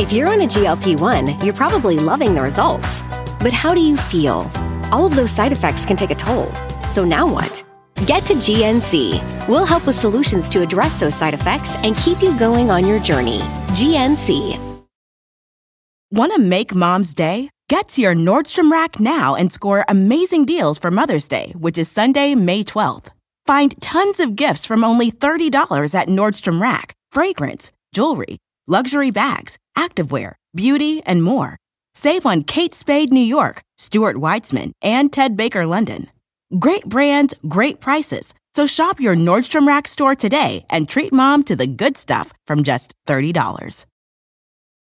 If you're on a GLP 1, you're probably loving the results. But how do you feel? All of those side effects can take a toll. So now what? Get to GNC. We'll help with solutions to address those side effects and keep you going on your journey. GNC. Want to make mom's day? Get to your Nordstrom Rack now and score amazing deals for Mother's Day, which is Sunday, May 12th. Find tons of gifts from only $30 at Nordstrom Rack fragrance, jewelry, luxury bags, activewear, beauty, and more. Save on Kate Spade New York, Stuart Weitzman, and Ted Baker London. Great brands, great prices. So shop your Nordstrom Rack store today and treat mom to the good stuff from just $30.